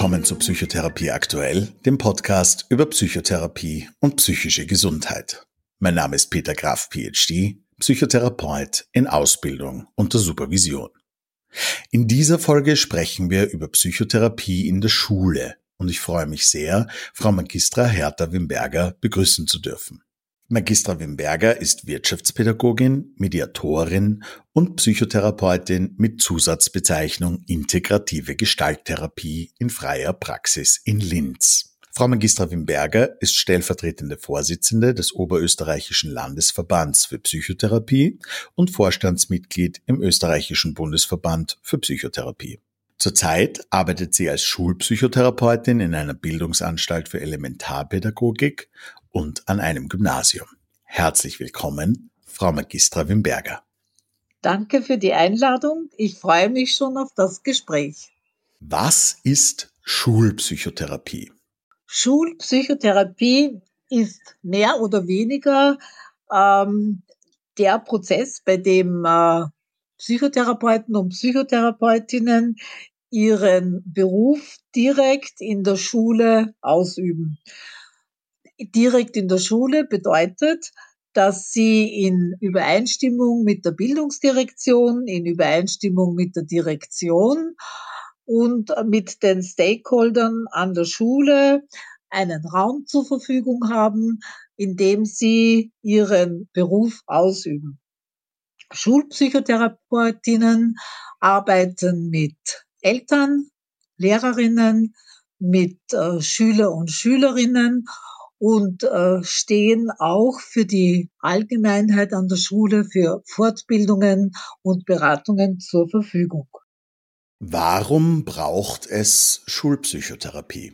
willkommen zu Psychotherapie aktuell, dem Podcast über Psychotherapie und psychische Gesundheit. Mein Name ist Peter Graf, PhD, Psychotherapeut in Ausbildung unter Supervision. In dieser Folge sprechen wir über Psychotherapie in der Schule und ich freue mich sehr, Frau Magistra Hertha Wimberger begrüßen zu dürfen. Magistra Wimberger ist Wirtschaftspädagogin, Mediatorin und Psychotherapeutin mit Zusatzbezeichnung Integrative Gestalttherapie in freier Praxis in Linz. Frau Magistra Wimberger ist stellvertretende Vorsitzende des Oberösterreichischen Landesverbands für Psychotherapie und Vorstandsmitglied im Österreichischen Bundesverband für Psychotherapie. Zurzeit arbeitet sie als Schulpsychotherapeutin in einer Bildungsanstalt für Elementarpädagogik und an einem Gymnasium. Herzlich willkommen, Frau Magistra Wimberger. Danke für die Einladung. Ich freue mich schon auf das Gespräch. Was ist Schulpsychotherapie? Schulpsychotherapie ist mehr oder weniger ähm, der Prozess, bei dem äh, Psychotherapeuten und Psychotherapeutinnen ihren Beruf direkt in der Schule ausüben direkt in der Schule bedeutet, dass sie in Übereinstimmung mit der Bildungsdirektion, in Übereinstimmung mit der Direktion und mit den Stakeholdern an der Schule einen Raum zur Verfügung haben, in dem sie ihren Beruf ausüben. Schulpsychotherapeutinnen arbeiten mit Eltern, Lehrerinnen, mit äh, Schüler und Schülerinnen und äh, stehen auch für die Allgemeinheit an der Schule für Fortbildungen und Beratungen zur Verfügung. Warum braucht es Schulpsychotherapie?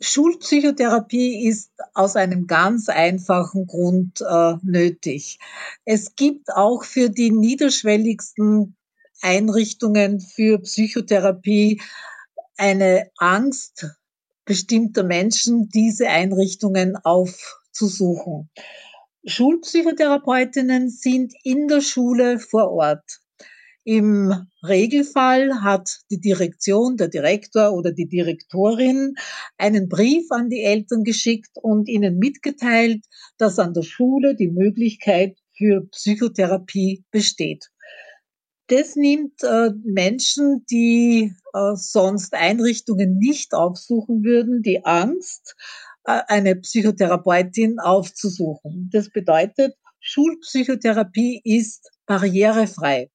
Schulpsychotherapie ist aus einem ganz einfachen Grund äh, nötig. Es gibt auch für die niederschwelligsten Einrichtungen für Psychotherapie eine Angst bestimmter Menschen diese Einrichtungen aufzusuchen. Schulpsychotherapeutinnen sind in der Schule vor Ort. Im Regelfall hat die Direktion, der Direktor oder die Direktorin einen Brief an die Eltern geschickt und ihnen mitgeteilt, dass an der Schule die Möglichkeit für Psychotherapie besteht das nimmt äh, Menschen, die äh, sonst Einrichtungen nicht aufsuchen würden, die Angst, äh, eine Psychotherapeutin aufzusuchen. Das bedeutet, Schulpsychotherapie ist barrierefrei.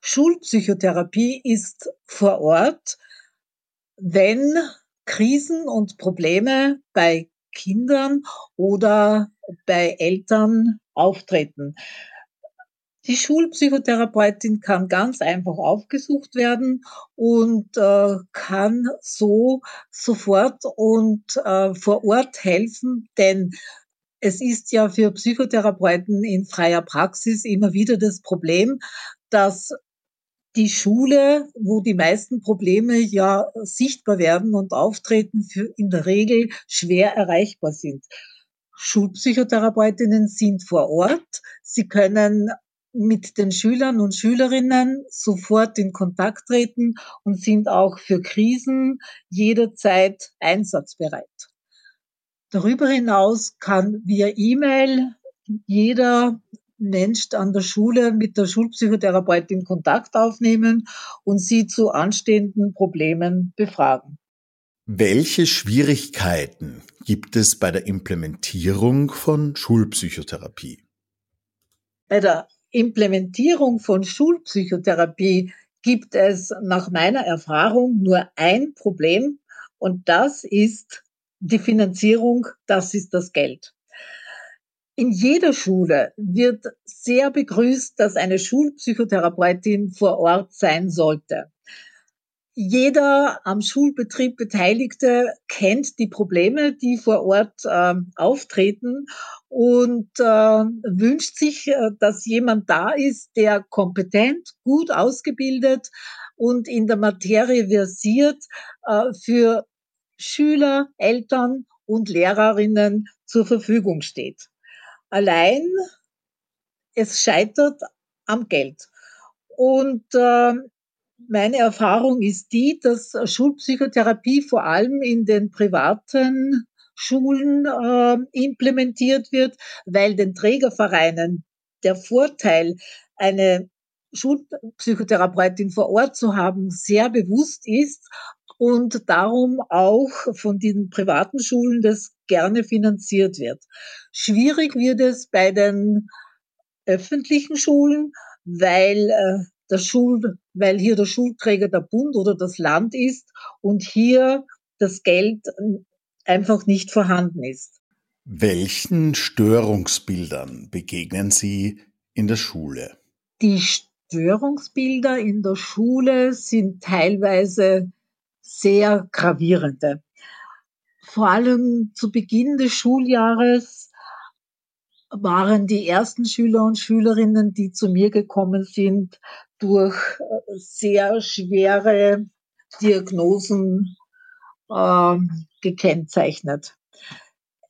Schulpsychotherapie ist vor Ort, wenn Krisen und Probleme bei Kindern oder bei Eltern auftreten. Die Schulpsychotherapeutin kann ganz einfach aufgesucht werden und äh, kann so sofort und äh, vor Ort helfen, denn es ist ja für Psychotherapeuten in freier Praxis immer wieder das Problem, dass die Schule, wo die meisten Probleme ja sichtbar werden und auftreten, für in der Regel schwer erreichbar sind. Schulpsychotherapeutinnen sind vor Ort. Sie können mit den Schülern und Schülerinnen sofort in Kontakt treten und sind auch für Krisen jederzeit einsatzbereit. Darüber hinaus kann via E-Mail jeder Mensch an der Schule mit der Schulpsychotherapeutin Kontakt aufnehmen und sie zu anstehenden Problemen befragen. Welche Schwierigkeiten gibt es bei der Implementierung von Schulpsychotherapie? Bei der Implementierung von Schulpsychotherapie gibt es nach meiner Erfahrung nur ein Problem und das ist die Finanzierung, das ist das Geld. In jeder Schule wird sehr begrüßt, dass eine Schulpsychotherapeutin vor Ort sein sollte. Jeder am Schulbetrieb Beteiligte kennt die Probleme, die vor Ort äh, auftreten und äh, wünscht sich, äh, dass jemand da ist, der kompetent, gut ausgebildet und in der Materie versiert äh, für Schüler, Eltern und Lehrerinnen zur Verfügung steht. Allein es scheitert am Geld. Und äh, meine Erfahrung ist die, dass Schulpsychotherapie vor allem in den privaten Schulen äh, implementiert wird, weil den Trägervereinen der Vorteil, eine Schulpsychotherapeutin vor Ort zu haben, sehr bewusst ist und darum auch von den privaten Schulen das gerne finanziert wird. Schwierig wird es bei den öffentlichen Schulen, weil äh, der Schul, weil hier der Schulträger der Bund oder das Land ist und hier das Geld einfach nicht vorhanden ist. Welchen Störungsbildern begegnen Sie in der Schule? Die Störungsbilder in der Schule sind teilweise sehr gravierende. Vor allem zu Beginn des Schuljahres waren die ersten Schüler und Schülerinnen, die zu mir gekommen sind, durch äh, sehr schwere Diagnosen äh, gekennzeichnet.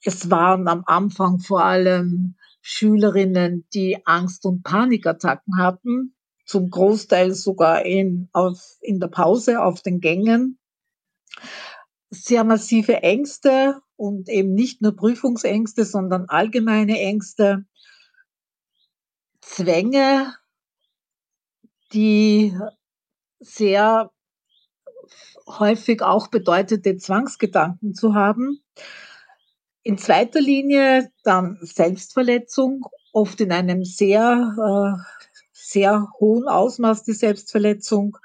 Es waren am Anfang vor allem Schülerinnen, die Angst- und Panikattacken hatten, zum Großteil sogar in, auf, in der Pause auf den Gängen. Sehr massive Ängste und eben nicht nur Prüfungsängste, sondern allgemeine Ängste, Zwänge, die sehr häufig auch bedeutete Zwangsgedanken zu haben. In zweiter Linie dann Selbstverletzung, oft in einem sehr, äh, sehr hohen Ausmaß die Selbstverletzung,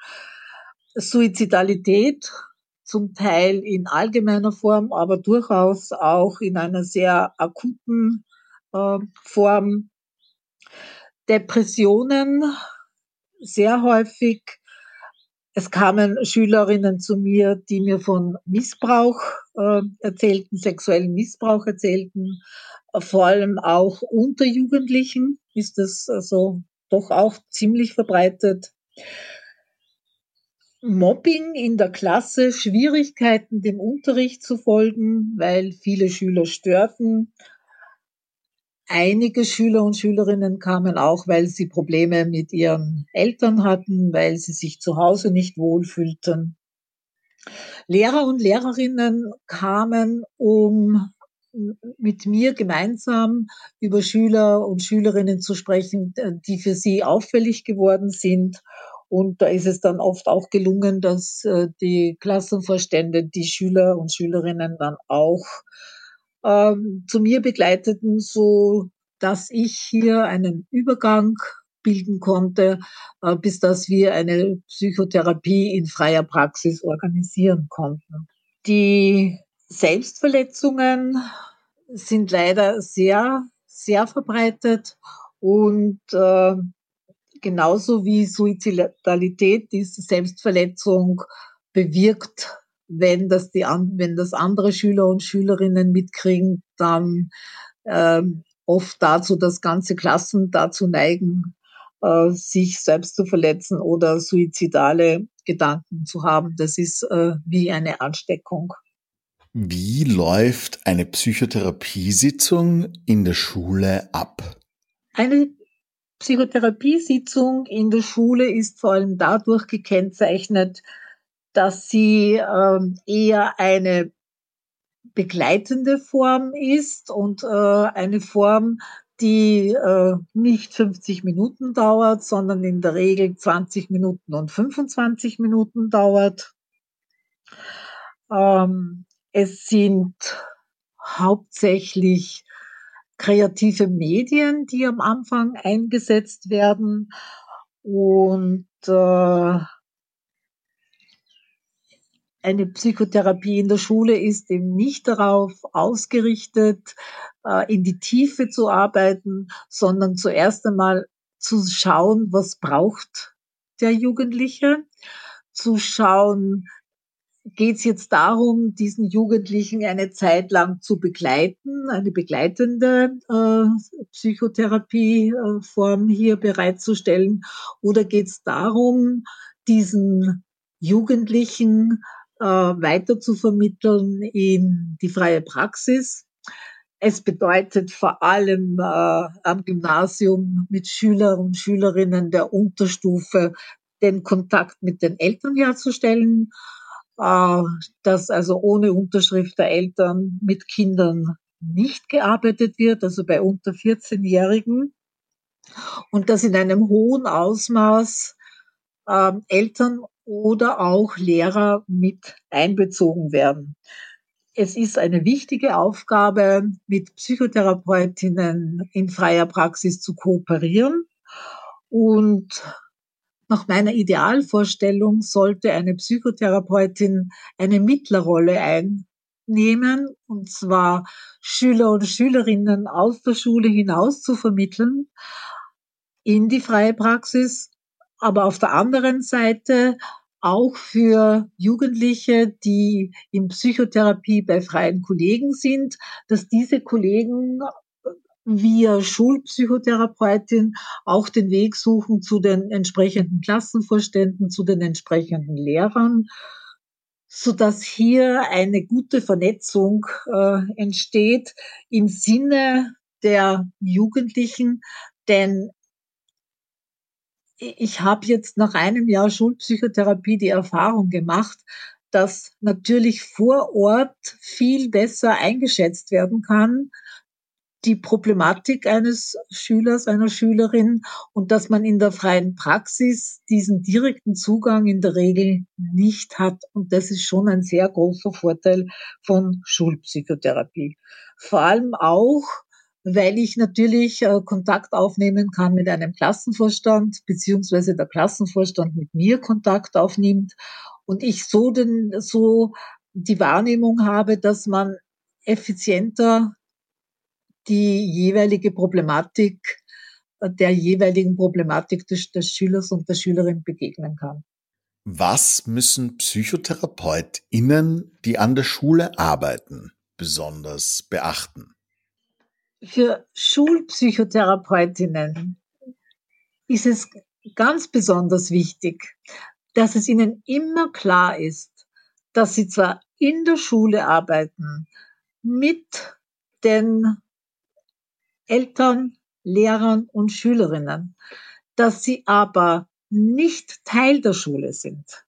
Suizidalität, zum Teil in allgemeiner Form, aber durchaus auch in einer sehr akuten äh, Form. Depressionen sehr häufig. Es kamen Schülerinnen zu mir, die mir von Missbrauch äh, erzählten, sexuellen Missbrauch erzählten, vor allem auch unter Jugendlichen ist das also doch auch ziemlich verbreitet. Mobbing in der Klasse, Schwierigkeiten dem Unterricht zu folgen, weil viele Schüler störten. Einige Schüler und Schülerinnen kamen auch, weil sie Probleme mit ihren Eltern hatten, weil sie sich zu Hause nicht wohlfühlten. Lehrer und Lehrerinnen kamen, um mit mir gemeinsam über Schüler und Schülerinnen zu sprechen, die für sie auffällig geworden sind und da ist es dann oft auch gelungen, dass äh, die Klassenvorstände die Schüler und Schülerinnen dann auch ähm, zu mir begleiteten, so dass ich hier einen Übergang bilden konnte, äh, bis dass wir eine Psychotherapie in freier Praxis organisieren konnten. Die Selbstverletzungen sind leider sehr, sehr verbreitet und äh, genauso wie Suizidalität diese Selbstverletzung bewirkt, wenn das, die, wenn das andere Schüler und Schülerinnen mitkriegen, dann äh, oft dazu, dass ganze Klassen dazu neigen, äh, sich selbst zu verletzen oder suizidale Gedanken zu haben. Das ist äh, wie eine Ansteckung. Wie läuft eine Psychotherapiesitzung in der Schule ab? Eine Psychotherapiesitzung in der Schule ist vor allem dadurch gekennzeichnet, dass sie ähm, eher eine begleitende Form ist und äh, eine Form, die äh, nicht 50 Minuten dauert, sondern in der Regel 20 Minuten und 25 Minuten dauert. Ähm, es sind hauptsächlich kreative Medien, die am Anfang eingesetzt werden. Und äh, eine Psychotherapie in der Schule ist eben nicht darauf ausgerichtet, äh, in die Tiefe zu arbeiten, sondern zuerst einmal zu schauen, was braucht der Jugendliche, zu schauen, geht es jetzt darum, diesen Jugendlichen eine Zeit lang zu begleiten, eine begleitende äh, Psychotherapieform hier bereitzustellen? Oder geht es darum, diesen Jugendlichen äh, weiter zu vermitteln in die freie Praxis? Es bedeutet vor allem äh, am Gymnasium mit Schüler und Schülerinnen der Unterstufe den Kontakt mit den Eltern herzustellen, äh, dass also ohne Unterschrift der Eltern mit Kindern nicht gearbeitet wird, also bei unter 14-Jährigen, und dass in einem hohen Ausmaß äh, Eltern oder auch Lehrer mit einbezogen werden. Es ist eine wichtige Aufgabe, mit Psychotherapeutinnen in freier Praxis zu kooperieren. Und nach meiner Idealvorstellung sollte eine Psychotherapeutin eine Mittlerrolle einnehmen, und zwar Schüler und Schülerinnen aus der Schule hinaus zu vermitteln in die freie Praxis, aber auf der anderen Seite auch für Jugendliche, die in Psychotherapie bei freien Kollegen sind, dass diese Kollegen via Schulpsychotherapeutin auch den Weg suchen zu den entsprechenden Klassenvorständen, zu den entsprechenden Lehrern, so dass hier eine gute Vernetzung äh, entsteht im Sinne der Jugendlichen, denn ich habe jetzt nach einem Jahr Schulpsychotherapie die Erfahrung gemacht, dass natürlich vor Ort viel besser eingeschätzt werden kann, die Problematik eines Schülers, einer Schülerin und dass man in der freien Praxis diesen direkten Zugang in der Regel nicht hat. Und das ist schon ein sehr großer Vorteil von Schulpsychotherapie. Vor allem auch, weil ich natürlich äh, Kontakt aufnehmen kann mit einem Klassenvorstand, beziehungsweise der Klassenvorstand mit mir Kontakt aufnimmt und ich so den, so die Wahrnehmung habe, dass man effizienter die jeweilige Problematik äh, der jeweiligen Problematik des, des Schülers und der Schülerin begegnen kann. Was müssen PsychotherapeutInnen, die an der Schule arbeiten, besonders beachten? Für Schulpsychotherapeutinnen ist es ganz besonders wichtig, dass es ihnen immer klar ist, dass sie zwar in der Schule arbeiten, mit den Eltern, Lehrern und Schülerinnen, dass sie aber nicht Teil der Schule sind.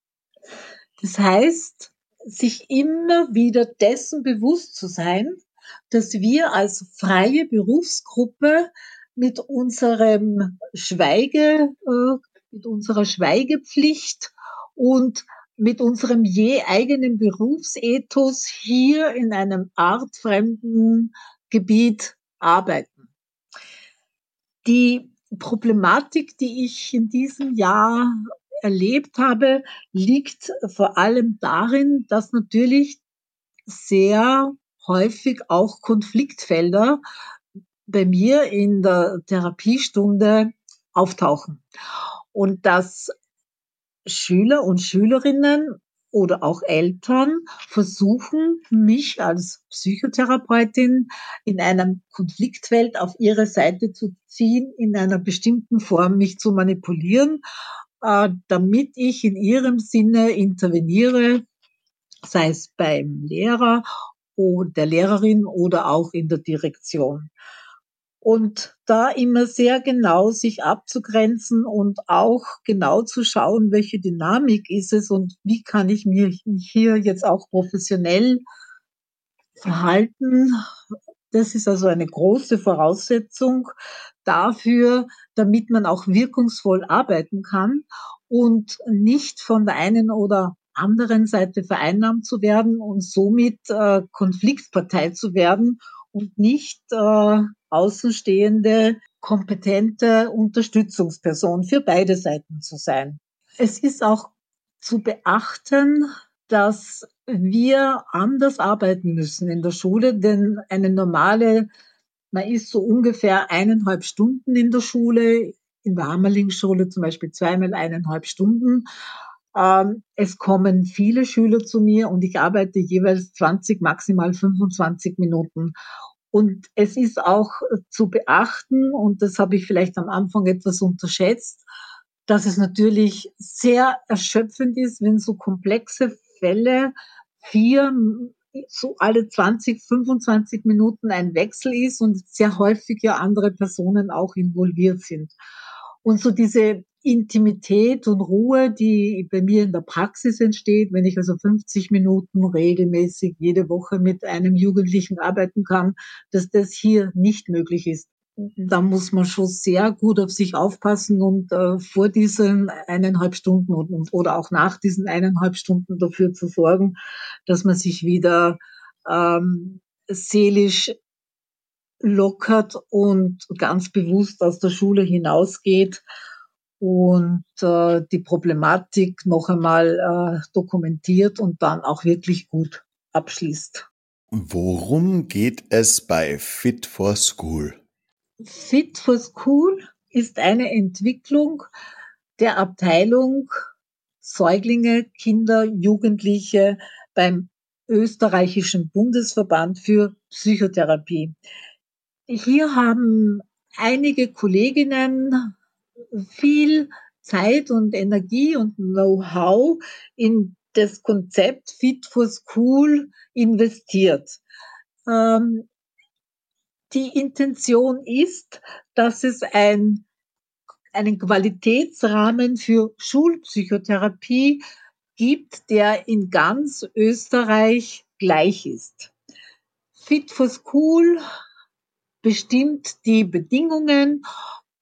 Das heißt, sich immer wieder dessen bewusst zu sein, dass wir als freie Berufsgruppe mit unserem Schweige, äh, mit unserer Schweigepflicht und mit unserem je eigenen Berufsethos hier in einem artfremden Gebiet arbeiten. Die Problematik, die ich in diesem Jahr erlebt habe, liegt vor allem darin, dass natürlich sehr häufig auch Konfliktfelder bei mir in der Therapiestunde auftauchen. Und dass Schüler und Schülerinnen oder auch Eltern versuchen, mich als Psychotherapeutin in einem Konfliktfeld auf ihre Seite zu ziehen, in einer bestimmten Form mich zu manipulieren, äh, damit ich in ihrem Sinne interveniere, sei es beim Lehrer der Lehrerin oder auch in der Direktion. Und da immer sehr genau sich abzugrenzen und auch genau zu schauen, welche Dynamik ist es und wie kann ich mich hier jetzt auch professionell verhalten. Das ist also eine große Voraussetzung dafür, damit man auch wirkungsvoll arbeiten kann und nicht von der einen oder anderen Seite vereinnahmt zu werden und somit äh, Konfliktpartei zu werden und nicht äh, außenstehende, kompetente Unterstützungsperson für beide Seiten zu sein. Es ist auch zu beachten, dass wir anders arbeiten müssen in der Schule, denn eine normale, man ist so ungefähr eineinhalb Stunden in der Schule, in der Hammerlingsschule zum Beispiel zweimal eineinhalb Stunden. Ähm, es kommen viele Schüler zu mir und ich arbeite jeweils 20, maximal 25 Minuten. Und es ist auch zu beachten, und das habe ich vielleicht am Anfang etwas unterschätzt, dass es natürlich sehr erschöpfend ist, wenn so komplexe Fälle vier, so alle 20, 25 Minuten ein Wechsel ist und sehr häufig ja andere Personen auch involviert sind. Und so diese Intimität und Ruhe, die bei mir in der Praxis entsteht, wenn ich also 50 Minuten regelmäßig jede Woche mit einem Jugendlichen arbeiten kann, dass das hier nicht möglich ist. Da muss man schon sehr gut auf sich aufpassen und äh, vor diesen eineinhalb Stunden und, oder auch nach diesen eineinhalb Stunden dafür zu sorgen, dass man sich wieder ähm, seelisch lockert und ganz bewusst aus der Schule hinausgeht und äh, die Problematik noch einmal äh, dokumentiert und dann auch wirklich gut abschließt. Worum geht es bei Fit for School? Fit for School ist eine Entwicklung der Abteilung Säuglinge, Kinder, Jugendliche beim österreichischen Bundesverband für Psychotherapie. Hier haben einige Kolleginnen viel Zeit und Energie und Know-how in das Konzept Fit for School investiert. Ähm, die Intention ist, dass es ein, einen Qualitätsrahmen für Schulpsychotherapie gibt, der in ganz Österreich gleich ist. Fit for School bestimmt die Bedingungen,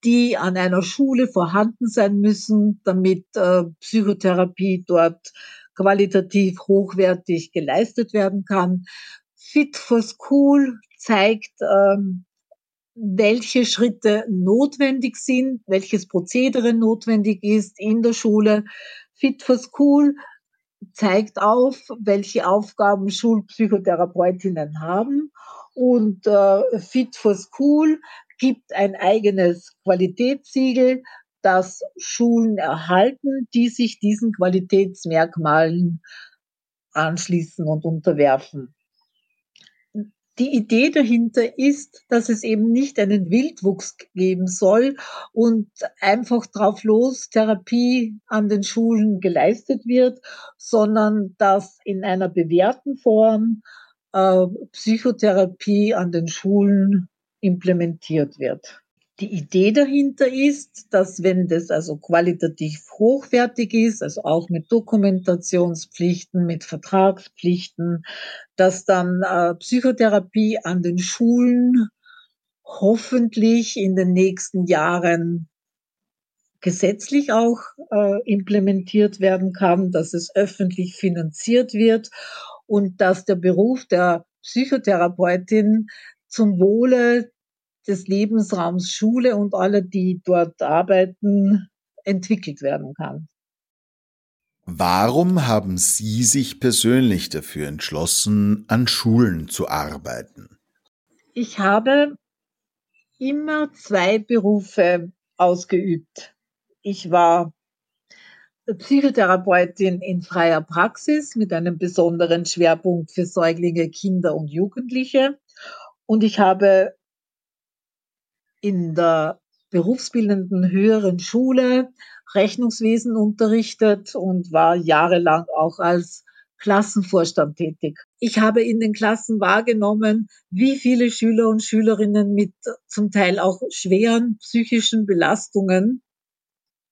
die an einer Schule vorhanden sein müssen, damit äh, Psychotherapie dort qualitativ hochwertig geleistet werden kann. Fit for School zeigt, ähm, welche Schritte notwendig sind, welches Prozedere notwendig ist in der Schule. Fit for School zeigt auf, welche Aufgaben Schulpsychotherapeutinnen haben und äh, Fit for School gibt ein eigenes Qualitätssiegel, das Schulen erhalten, die sich diesen Qualitätsmerkmalen anschließen und unterwerfen. Die Idee dahinter ist, dass es eben nicht einen Wildwuchs geben soll und einfach drauf los Therapie an den Schulen geleistet wird, sondern dass in einer bewährten Form äh, Psychotherapie an den Schulen implementiert wird. Die Idee dahinter ist, dass wenn das also qualitativ hochwertig ist, also auch mit Dokumentationspflichten, mit Vertragspflichten, dass dann äh, Psychotherapie an den Schulen hoffentlich in den nächsten Jahren gesetzlich auch äh, implementiert werden kann, dass es öffentlich finanziert wird und dass der Beruf der Psychotherapeutin zum Wohle des Lebensraums Schule und aller, die dort arbeiten, entwickelt werden kann. Warum haben Sie sich persönlich dafür entschlossen, an Schulen zu arbeiten? Ich habe immer zwei Berufe ausgeübt. Ich war Psychotherapeutin in freier Praxis mit einem besonderen Schwerpunkt für Säuglinge, Kinder und Jugendliche. Und ich habe in der berufsbildenden höheren Schule Rechnungswesen unterrichtet und war jahrelang auch als Klassenvorstand tätig. Ich habe in den Klassen wahrgenommen, wie viele Schüler und Schülerinnen mit zum Teil auch schweren psychischen Belastungen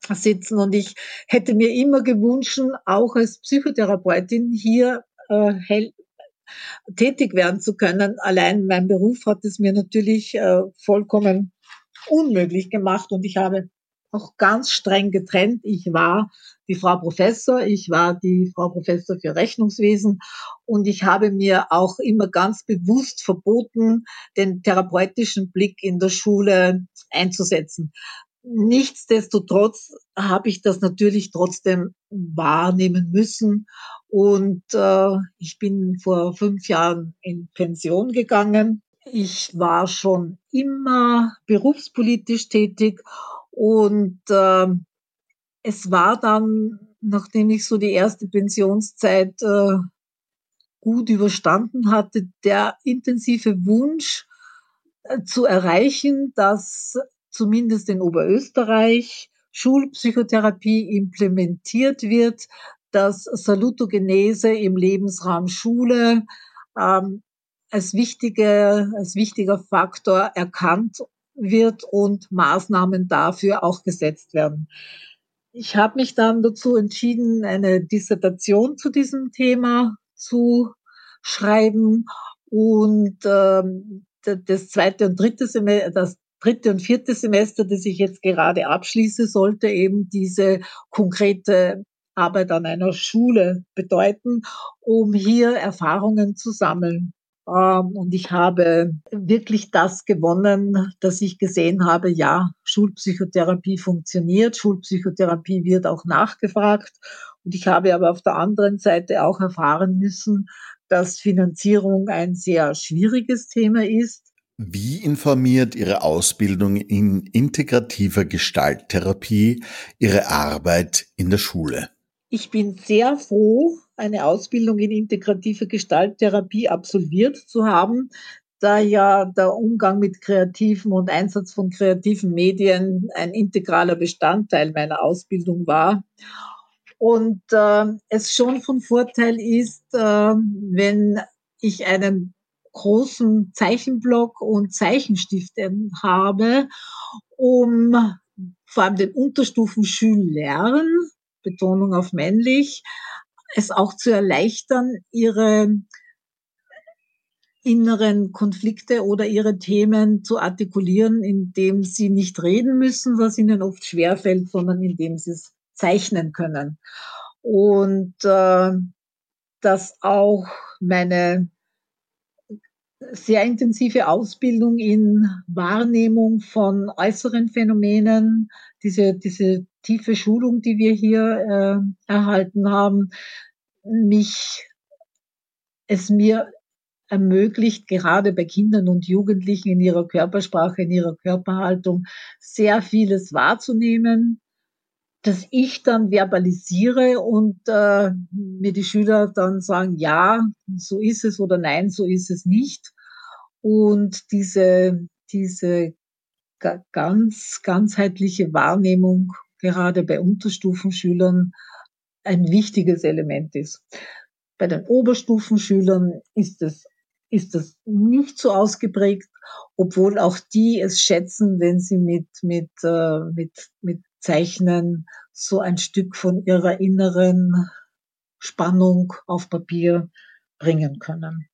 sitzen. Und ich hätte mir immer gewünscht, auch als Psychotherapeutin hier äh, tätig werden zu können. Allein mein Beruf hat es mir natürlich äh, vollkommen unmöglich gemacht und ich habe auch ganz streng getrennt. Ich war die Frau Professor, ich war die Frau Professor für Rechnungswesen und ich habe mir auch immer ganz bewusst verboten, den therapeutischen Blick in der Schule einzusetzen. Nichtsdestotrotz habe ich das natürlich trotzdem wahrnehmen müssen. Und äh, ich bin vor fünf Jahren in Pension gegangen. Ich war schon immer berufspolitisch tätig und äh, es war dann, nachdem ich so die erste Pensionszeit äh, gut überstanden hatte, der intensive Wunsch äh, zu erreichen, dass zumindest in Oberösterreich Schulpsychotherapie implementiert wird, dass Salutogenese im Lebensraum Schule ähm, als, wichtige, als wichtiger Faktor erkannt wird und Maßnahmen dafür auch gesetzt werden. ich habe mich dann dazu entschieden, eine Dissertation zu diesem Thema zu schreiben und ähm, das zweite und dritte Semester, das dritte und vierte Semester, das ich jetzt gerade abschließe, sollte eben diese konkrete Arbeit an einer Schule bedeuten, um hier Erfahrungen zu sammeln. Ähm, und ich habe wirklich das gewonnen, dass ich gesehen habe, ja, Schulpsychotherapie funktioniert, Schulpsychotherapie wird auch nachgefragt. Und ich habe aber auf der anderen Seite auch erfahren müssen, dass Finanzierung ein sehr schwieriges Thema ist. Wie informiert Ihre Ausbildung in integrativer Gestalttherapie Ihre Arbeit in der Schule? Ich bin sehr froh, eine Ausbildung in integrative Gestalttherapie absolviert zu haben, da ja der Umgang mit kreativen und Einsatz von kreativen Medien ein integraler Bestandteil meiner Ausbildung war. Und äh, es schon von Vorteil ist, äh, wenn ich einen großen Zeichenblock und Zeichenstifte habe, um vor allem den Unterstufenschülern Betonung auf männlich, es auch zu erleichtern, ihre inneren Konflikte oder ihre Themen zu artikulieren, indem sie nicht reden müssen, was ihnen oft schwerfällt, sondern indem sie es zeichnen können. Und äh, dass auch meine sehr intensive Ausbildung in Wahrnehmung von äußeren Phänomenen, diese, diese tiefe Schulung, die wir hier äh, erhalten haben, mich, es mir ermöglicht, gerade bei Kindern und Jugendlichen in ihrer Körpersprache, in ihrer Körperhaltung sehr vieles wahrzunehmen, dass ich dann verbalisiere und äh, mir die Schüler dann sagen, ja, so ist es oder nein, so ist es nicht. Und diese, diese ganz ganzheitliche Wahrnehmung gerade bei Unterstufenschülern ein wichtiges Element ist. Bei den Oberstufenschülern ist es ist das nicht so ausgeprägt, obwohl auch die es schätzen, wenn sie mit, mit, äh, mit, mit Zeichnen so ein Stück von ihrer inneren Spannung auf Papier bringen können.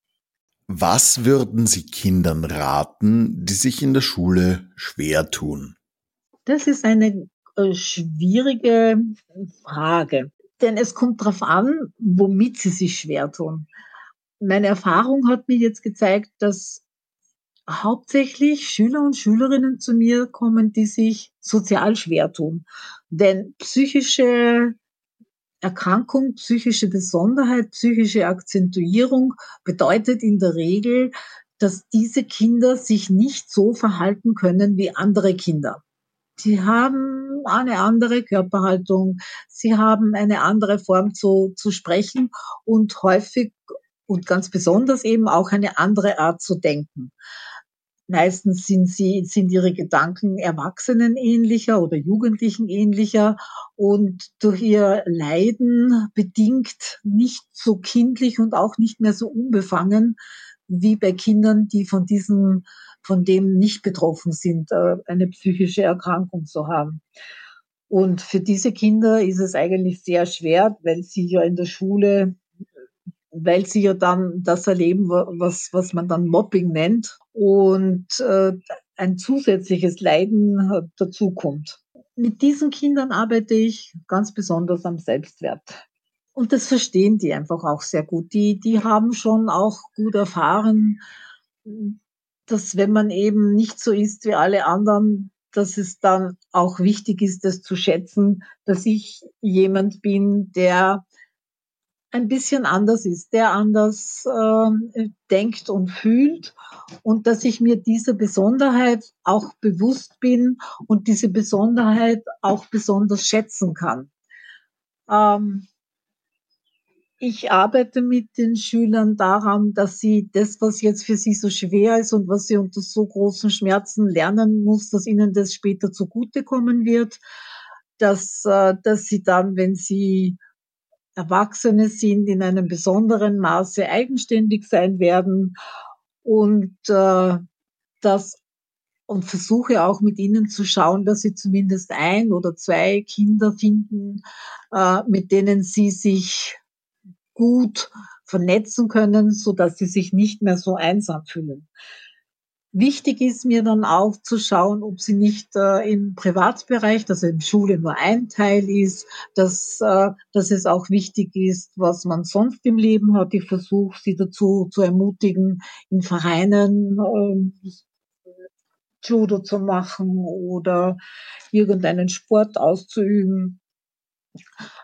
Was würden Sie Kindern raten, die sich in der Schule schwer tun? Das ist eine äh, schwierige Frage. Denn es kommt darauf an, womit sie sich schwer tun. Meine Erfahrung hat mir jetzt gezeigt, dass hauptsächlich Schüler und Schülerinnen zu mir kommen, die sich sozial schwer tun. Denn psychische Erkrankung, psychische Besonderheit, psychische Akzentuierung bedeutet in der Regel, dass diese Kinder sich nicht so verhalten können wie andere Kinder. Sie haben eine andere Körperhaltung, sie haben eine andere Form zu, zu sprechen und häufig und ganz besonders eben auch eine andere Art zu denken. Meistens sind sie, sind ihre Gedanken Erwachsenen ähnlicher oder Jugendlichen ähnlicher und durch ihr Leiden bedingt nicht so kindlich und auch nicht mehr so unbefangen wie bei Kindern, die von diesem von dem nicht betroffen sind, äh, eine psychische Erkrankung zu haben. Und für diese Kinder ist es eigentlich sehr schwer, weil sie ja in der Schule, weil sie ja dann das erleben, was, was man dann Mobbing nennt und äh, ein zusätzliches Leiden dazukommt. Mit diesen Kindern arbeite ich ganz besonders am Selbstwert. Und das verstehen die einfach auch sehr gut. Die, die haben schon auch gut erfahren, dass wenn man eben nicht so ist wie alle anderen, dass es dann auch wichtig ist, das zu schätzen, dass ich jemand bin, der ein bisschen anders ist, der anders äh, denkt und fühlt und dass ich mir dieser Besonderheit auch bewusst bin und diese Besonderheit auch besonders schätzen kann. Ähm, ich arbeite mit den Schülern daran, dass sie das, was jetzt für sie so schwer ist und was sie unter so großen Schmerzen lernen muss, dass ihnen das später zugutekommen wird, dass, äh, dass sie dann, wenn sie Erwachsene sind, in einem besonderen Maße eigenständig sein werden und äh, dass und versuche auch mit ihnen zu schauen, dass sie zumindest ein oder zwei Kinder finden, äh, mit denen sie sich gut vernetzen können, so dass sie sich nicht mehr so einsam fühlen. Wichtig ist mir dann auch zu schauen, ob sie nicht äh, im Privatbereich, dass in Schule nur ein Teil ist, dass, äh, dass es auch wichtig ist, was man sonst im Leben hat. Ich versuche sie dazu zu ermutigen, in Vereinen äh, Judo zu machen oder irgendeinen Sport auszuüben.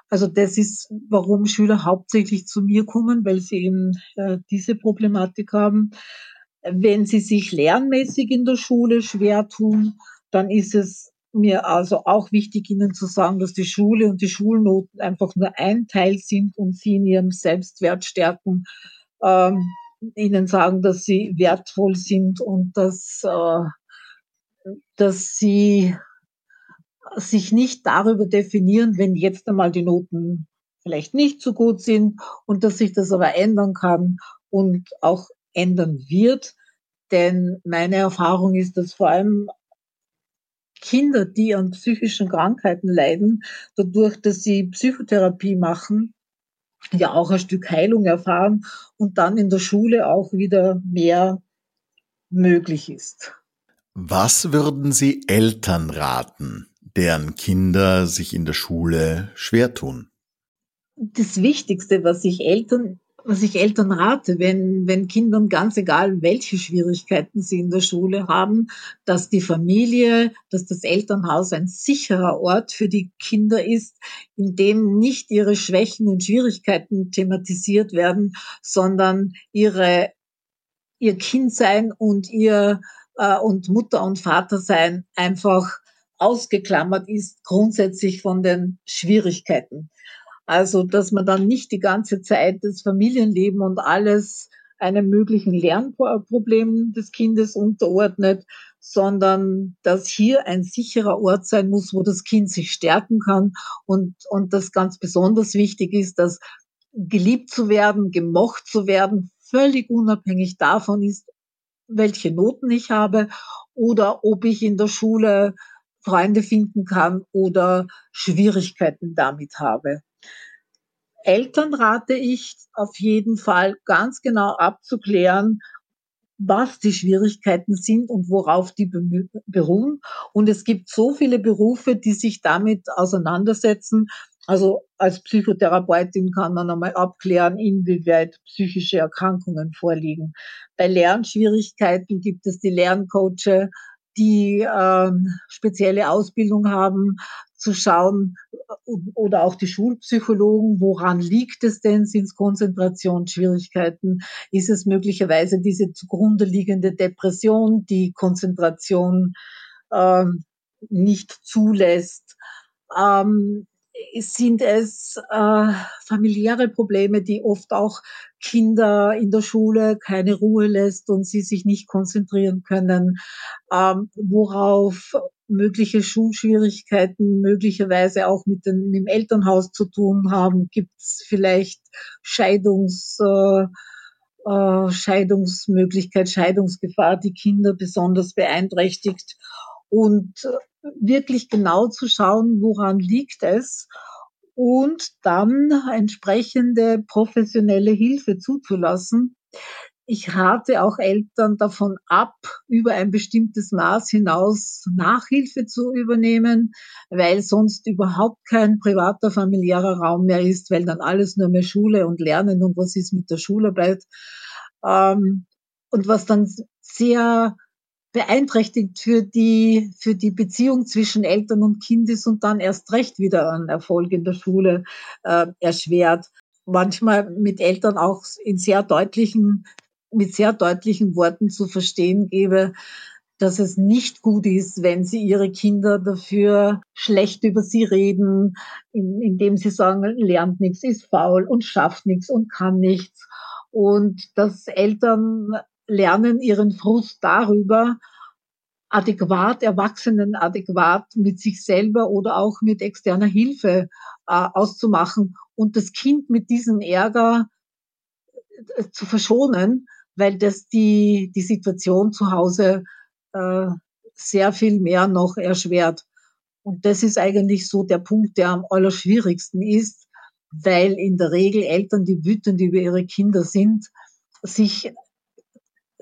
Also das ist, warum Schüler hauptsächlich zu mir kommen, weil sie eben äh, diese Problematik haben. Wenn sie sich lernmäßig in der Schule schwer tun, dann ist es mir also auch wichtig, Ihnen zu sagen, dass die Schule und die Schulnoten einfach nur ein Teil sind und Sie in Ihrem Selbstwert stärken, ähm, Ihnen sagen, dass Sie wertvoll sind und dass, äh, dass Sie sich nicht darüber definieren, wenn jetzt einmal die Noten vielleicht nicht so gut sind und dass sich das aber ändern kann und auch ändern wird. Denn meine Erfahrung ist, dass vor allem Kinder, die an psychischen Krankheiten leiden, dadurch, dass sie Psychotherapie machen, ja auch ein Stück Heilung erfahren und dann in der Schule auch wieder mehr möglich ist. Was würden Sie Eltern raten, deren Kinder sich in der Schule schwer tun? Das Wichtigste, was ich Eltern was ich Eltern rate, wenn, wenn Kindern ganz egal, welche Schwierigkeiten sie in der Schule haben, dass die Familie, dass das Elternhaus ein sicherer Ort für die Kinder ist, in dem nicht ihre Schwächen und Schwierigkeiten thematisiert werden, sondern ihre, ihr Kindsein und ihr, äh, und Mutter und Vater sein einfach ausgeklammert ist grundsätzlich von den Schwierigkeiten. Also, dass man dann nicht die ganze Zeit das Familienleben und alles einem möglichen Lernproblem des Kindes unterordnet, sondern dass hier ein sicherer Ort sein muss, wo das Kind sich stärken kann und, und das ganz besonders wichtig ist, dass geliebt zu werden, gemocht zu werden, völlig unabhängig davon ist, welche Noten ich habe oder ob ich in der Schule Freunde finden kann oder Schwierigkeiten damit habe. Eltern rate ich auf jeden Fall ganz genau abzuklären, was die Schwierigkeiten sind und worauf die beruhen. Und es gibt so viele Berufe, die sich damit auseinandersetzen. Also als Psychotherapeutin kann man einmal abklären, inwieweit psychische Erkrankungen vorliegen. Bei Lernschwierigkeiten gibt es die Lerncoache, die ähm, spezielle Ausbildung haben, zu schauen oder auch die Schulpsychologen, woran liegt es denn? Sind es Konzentrationsschwierigkeiten? Ist es möglicherweise diese zugrunde liegende Depression, die Konzentration ähm, nicht zulässt? Ähm, sind es äh, familiäre Probleme, die oft auch Kinder in der Schule keine Ruhe lässt und sie sich nicht konzentrieren können, ähm, worauf mögliche Schulschwierigkeiten möglicherweise auch mit, den, dem Elternhaus zu tun haben. Gibt es vielleicht Scheidungs, äh, äh, Scheidungsmöglichkeit, Scheidungsgefahr, die Kinder besonders beeinträchtigt? Und wirklich genau zu schauen, woran liegt es und dann entsprechende professionelle Hilfe zuzulassen. Ich rate auch Eltern davon ab, über ein bestimmtes Maß hinaus Nachhilfe zu übernehmen, weil sonst überhaupt kein privater familiärer Raum mehr ist, weil dann alles nur mehr Schule und Lernen und was ist mit der Schularbeit. Ähm, und was dann sehr beeinträchtigt für die, für die Beziehung zwischen Eltern und Kind ist und dann erst recht wieder an Erfolg in der Schule äh, erschwert. Manchmal mit Eltern auch in sehr deutlichen mit sehr deutlichen Worten zu verstehen gebe, dass es nicht gut ist, wenn sie ihre Kinder dafür schlecht über sie reden, indem sie sagen, lernt nichts, ist faul und schafft nichts und kann nichts. Und dass Eltern lernen ihren Frust darüber, adäquat, Erwachsenen adäquat mit sich selber oder auch mit externer Hilfe äh, auszumachen und das Kind mit diesem Ärger äh, zu verschonen weil das die, die Situation zu Hause äh, sehr viel mehr noch erschwert. Und das ist eigentlich so der Punkt, der am allerschwierigsten ist, weil in der Regel Eltern, die wütend über ihre Kinder sind, sich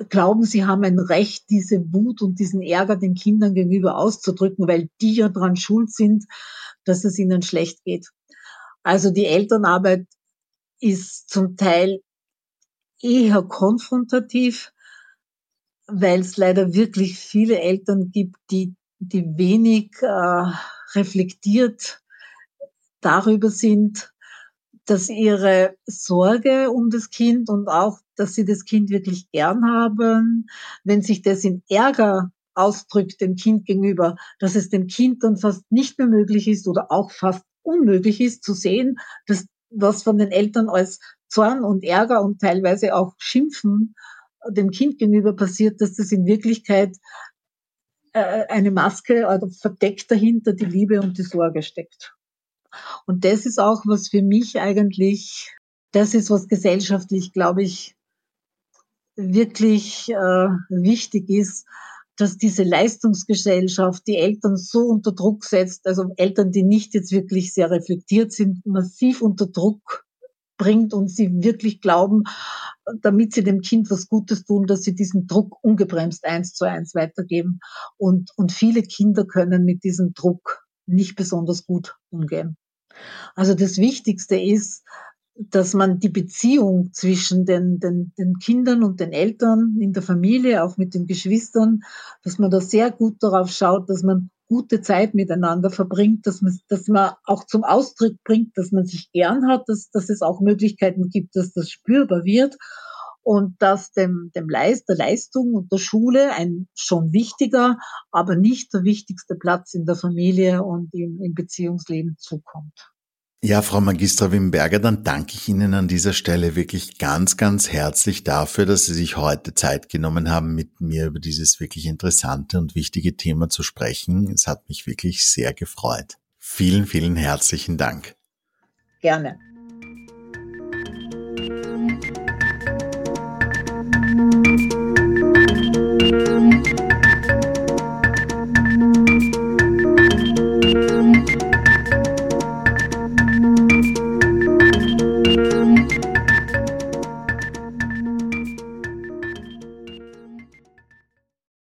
glauben, sie haben ein Recht, diese Wut und diesen Ärger den Kindern gegenüber auszudrücken, weil die ja dran schuld sind, dass es ihnen schlecht geht. Also die Elternarbeit ist zum Teil eher konfrontativ, weil es leider wirklich viele Eltern gibt, die, die wenig äh, reflektiert darüber sind, dass ihre Sorge um das Kind und auch, dass sie das Kind wirklich gern haben, wenn sich das in Ärger ausdrückt dem Kind gegenüber, dass es dem Kind dann fast nicht mehr möglich ist oder auch fast unmöglich ist zu sehen, dass was von den Eltern als Zorn und Ärger und teilweise auch Schimpfen dem Kind gegenüber passiert, dass das in Wirklichkeit äh, eine Maske oder verdeckt dahinter die Liebe und die Sorge steckt. Und das ist auch, was für mich eigentlich, das ist, was gesellschaftlich, glaube ich, wirklich äh, wichtig ist, dass diese Leistungsgesellschaft die Eltern so unter Druck setzt, also Eltern, die nicht jetzt wirklich sehr reflektiert sind, massiv unter Druck bringt und sie wirklich glauben, damit sie dem Kind was Gutes tun, dass sie diesen Druck ungebremst eins zu eins weitergeben. Und, und viele Kinder können mit diesem Druck nicht besonders gut umgehen. Also das Wichtigste ist, dass man die Beziehung zwischen den, den, den Kindern und den Eltern in der Familie, auch mit den Geschwistern, dass man da sehr gut darauf schaut, dass man gute Zeit miteinander verbringt, dass man, dass man auch zum Ausdruck bringt, dass man sich gern hat, dass, dass es auch Möglichkeiten gibt, dass das spürbar wird und dass dem, dem Leist, der Leistung und der Schule ein schon wichtiger, aber nicht der wichtigste Platz in der Familie und im, im Beziehungsleben zukommt. Ja, Frau Magistra Wimberger, dann danke ich Ihnen an dieser Stelle wirklich ganz, ganz herzlich dafür, dass Sie sich heute Zeit genommen haben, mit mir über dieses wirklich interessante und wichtige Thema zu sprechen. Es hat mich wirklich sehr gefreut. Vielen, vielen herzlichen Dank. Gerne.